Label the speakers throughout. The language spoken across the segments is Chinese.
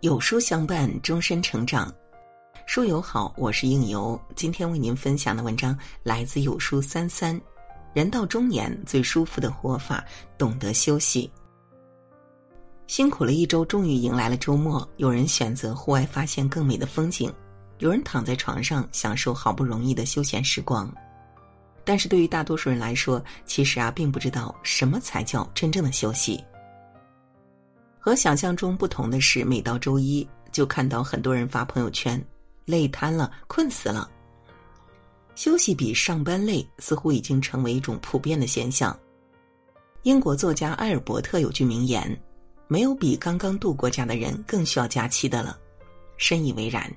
Speaker 1: 有书相伴，终身成长。书友好，我是应由。今天为您分享的文章来自有书三三。人到中年，最舒服的活法，懂得休息。辛苦了一周，终于迎来了周末。有人选择户外发现更美的风景，有人躺在床上享受好不容易的休闲时光。但是对于大多数人来说，其实啊，并不知道什么才叫真正的休息。和想象中不同的是，每到周一就看到很多人发朋友圈，累瘫了，困死了。休息比上班累，似乎已经成为一种普遍的现象。英国作家埃尔伯特有句名言：“没有比刚刚度过假的人更需要假期的了。”深以为然。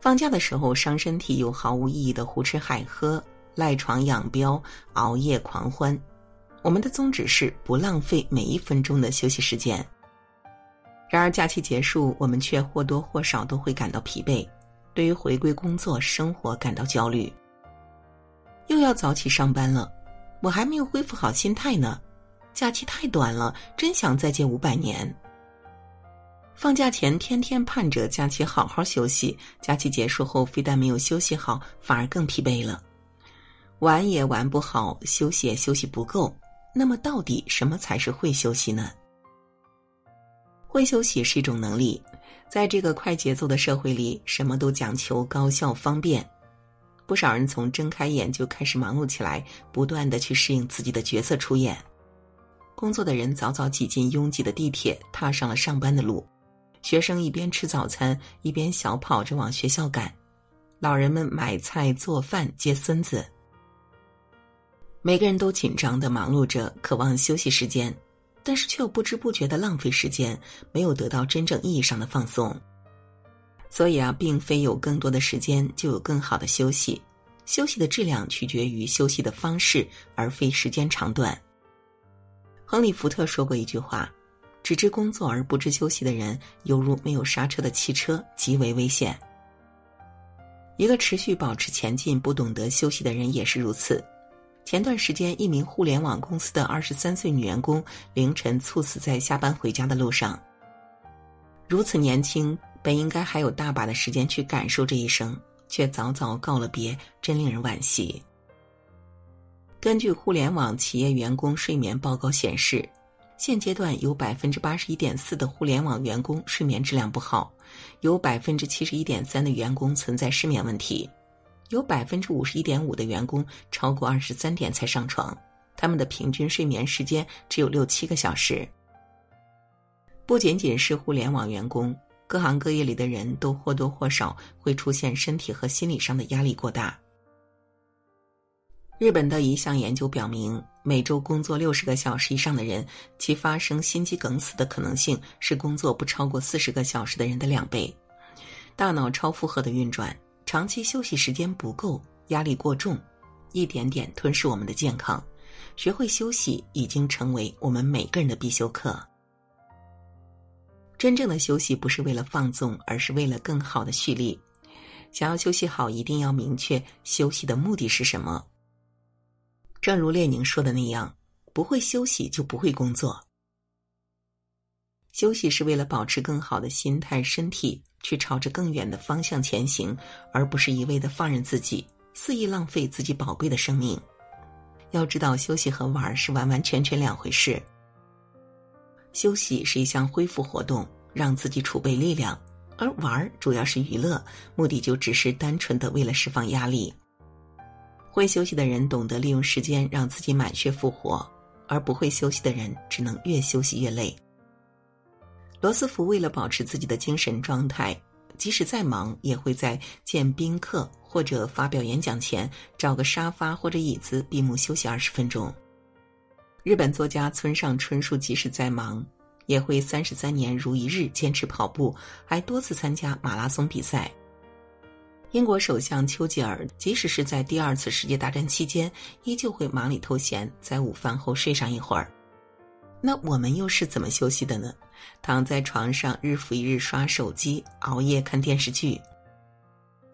Speaker 1: 放假的时候伤身体又毫无意义的胡吃海喝、赖床养膘、熬夜狂欢。我们的宗旨是不浪费每一分钟的休息时间。然而假期结束，我们却或多或少都会感到疲惫，对于回归工作生活感到焦虑。又要早起上班了，我还没有恢复好心态呢。假期太短了，真想再借五百年。放假前天天盼着假期好好休息，假期结束后非但没有休息好，反而更疲惫了。玩也玩不好，休息也休息不够。那么，到底什么才是会休息呢？会休息是一种能力，在这个快节奏的社会里，什么都讲求高效方便。不少人从睁开眼就开始忙碌起来，不断的去适应自己的角色出演。工作的人早早挤进拥挤的地铁，踏上了上班的路；学生一边吃早餐，一边小跑着往学校赶；老人们买菜做饭接孙子。每个人都紧张的忙碌着，渴望休息时间，但是却又不知不觉的浪费时间，没有得到真正意义上的放松。所以啊，并非有更多的时间就有更好的休息，休息的质量取决于休息的方式，而非时间长短。亨利·福特说过一句话：“只知工作而不知休息的人，犹如没有刹车的汽车，极为危险。”一个持续保持前进、不懂得休息的人也是如此。前段时间，一名互联网公司的二十三岁女员工凌晨猝死在下班回家的路上。如此年轻，本应该还有大把的时间去感受这一生，却早早告了别，真令人惋惜。根据互联网企业员工睡眠报告显示，现阶段有百分之八十一点四的互联网员工睡眠质量不好，有百分之七十一点三的员工存在失眠问题。有百分之五十一点五的员工超过二十三点才上床，他们的平均睡眠时间只有六七个小时。不仅仅是互联网员工，各行各业里的人都或多或少会出现身体和心理上的压力过大。日本的一项研究表明，每周工作六十个小时以上的人，其发生心肌梗死的可能性是工作不超过四十个小时的人的两倍。大脑超负荷的运转。长期休息时间不够，压力过重，一点点吞噬我们的健康。学会休息已经成为我们每个人的必修课。真正的休息不是为了放纵，而是为了更好的蓄力。想要休息好，一定要明确休息的目的是什么。正如列宁说的那样：“不会休息就不会工作。”休息是为了保持更好的心态、身体。去朝着更远的方向前行，而不是一味的放任自己，肆意浪费自己宝贵的生命。要知道，休息和玩是完完全全两回事。休息是一项恢复活动，让自己储备力量；而玩主要是娱乐，目的就只是单纯的为了释放压力。会休息的人懂得利用时间让自己满血复活，而不会休息的人只能越休息越累。罗斯福为了保持自己的精神状态，即使再忙，也会在见宾客或者发表演讲前找个沙发或者椅子闭目休息二十分钟。日本作家村上春树即使再忙，也会三十三年如一日坚持跑步，还多次参加马拉松比赛。英国首相丘吉尔即使是在第二次世界大战期间，依旧会忙里偷闲，在午饭后睡上一会儿。那我们又是怎么休息的呢？躺在床上日复一日刷手机、熬夜看电视剧。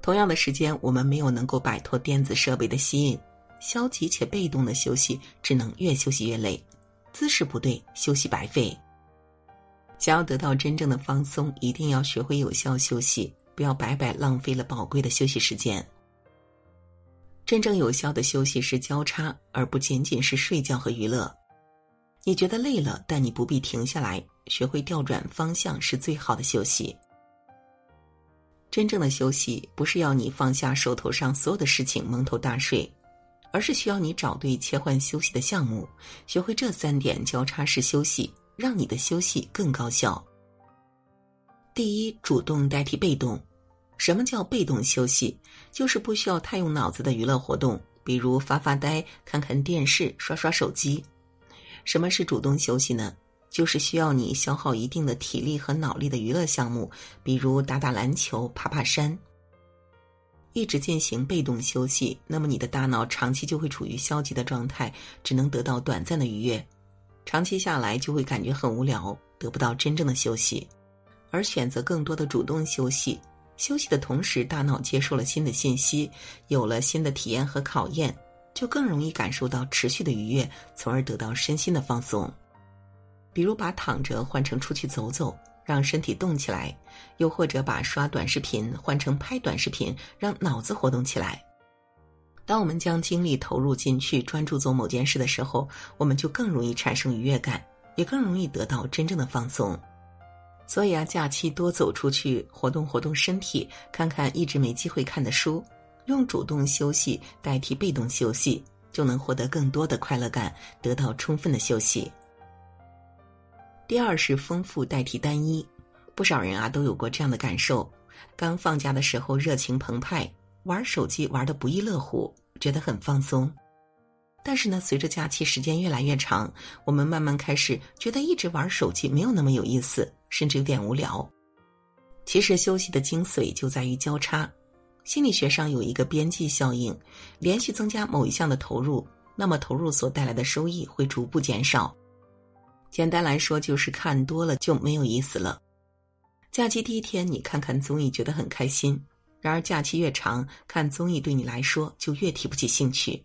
Speaker 1: 同样的时间，我们没有能够摆脱电子设备的吸引，消极且被动的休息，只能越休息越累。姿势不对，休息白费。想要得到真正的放松，一定要学会有效休息，不要白白浪费了宝贵的休息时间。真正有效的休息是交叉，而不仅仅是睡觉和娱乐。你觉得累了，但你不必停下来，学会调转方向是最好的休息。真正的休息不是要你放下手头上所有的事情蒙头大睡，而是需要你找对切换休息的项目，学会这三点交叉式休息，让你的休息更高效。第一，主动代替被动。什么叫被动休息？就是不需要太用脑子的娱乐活动，比如发发呆、看看电视、刷刷手机。什么是主动休息呢？就是需要你消耗一定的体力和脑力的娱乐项目，比如打打篮球、爬爬山。一直进行被动休息，那么你的大脑长期就会处于消极的状态，只能得到短暂的愉悦，长期下来就会感觉很无聊，得不到真正的休息。而选择更多的主动休息。休息的同时，大脑接受了新的信息，有了新的体验和考验，就更容易感受到持续的愉悦，从而得到身心的放松。比如把躺着换成出去走走，让身体动起来；又或者把刷短视频换成拍短视频，让脑子活动起来。当我们将精力投入进去，专注做某件事的时候，我们就更容易产生愉悦感，也更容易得到真正的放松。所以啊，假期多走出去，活动活动身体，看看一直没机会看的书，用主动休息代替被动休息，就能获得更多的快乐感，得到充分的休息。第二是丰富代替单一，不少人啊都有过这样的感受：刚放假的时候热情澎湃，玩手机玩的不亦乐乎，觉得很放松。但是呢，随着假期时间越来越长，我们慢慢开始觉得一直玩手机没有那么有意思。甚至有点无聊。其实休息的精髓就在于交叉。心理学上有一个边际效应，连续增加某一项的投入，那么投入所带来的收益会逐步减少。简单来说，就是看多了就没有意思了。假期第一天你看看综艺觉得很开心，然而假期越长，看综艺对你来说就越提不起兴趣。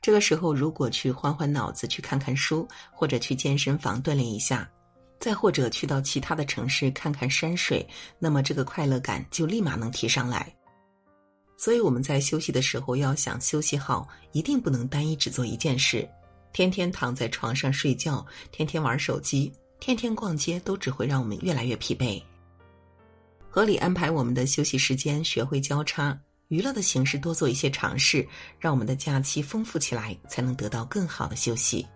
Speaker 1: 这个时候，如果去换换脑子，去看看书，或者去健身房锻炼一下。再或者去到其他的城市看看山水，那么这个快乐感就立马能提上来。所以我们在休息的时候，要想休息好，一定不能单一只做一件事，天天躺在床上睡觉，天天玩手机，天天逛街，都只会让我们越来越疲惫。合理安排我们的休息时间，学会交叉娱乐的形式，多做一些尝试，让我们的假期丰富起来，才能得到更好的休息。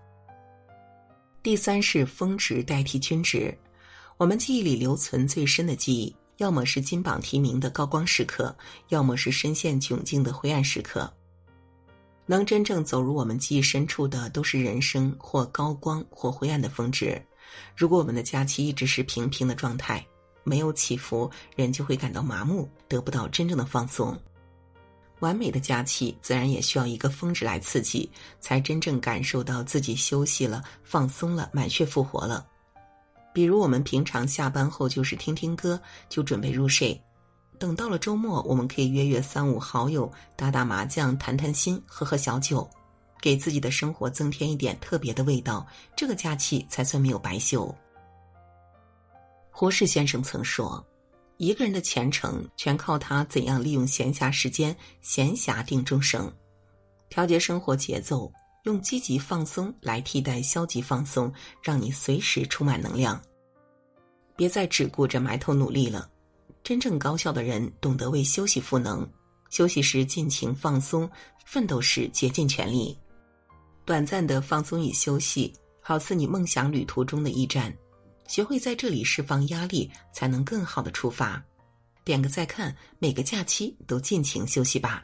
Speaker 1: 第三是峰值代替均值，我们记忆里留存最深的记忆，要么是金榜题名的高光时刻，要么是深陷窘境的灰暗时刻。能真正走入我们记忆深处的，都是人生或高光或灰暗的峰值。如果我们的假期一直是平平的状态，没有起伏，人就会感到麻木，得不到真正的放松。完美的假期自然也需要一个峰值来刺激，才真正感受到自己休息了、放松了、满血复活了。比如我们平常下班后就是听听歌，就准备入睡；等到了周末，我们可以约约三五好友打打麻将、谈谈心、喝喝小酒，给自己的生活增添一点特别的味道。这个假期才算没有白休。胡适先生曾说。一个人的前程全靠他怎样利用闲暇时间，闲暇定终生。调节生活节奏，用积极放松来替代消极放松，让你随时充满能量。别再只顾着埋头努力了。真正高效的人懂得为休息赋能，休息时尽情放松，奋斗时竭尽全力。短暂的放松与休息，好似你梦想旅途中的驿站。学会在这里释放压力，才能更好的出发。点个再看，每个假期都尽情休息吧。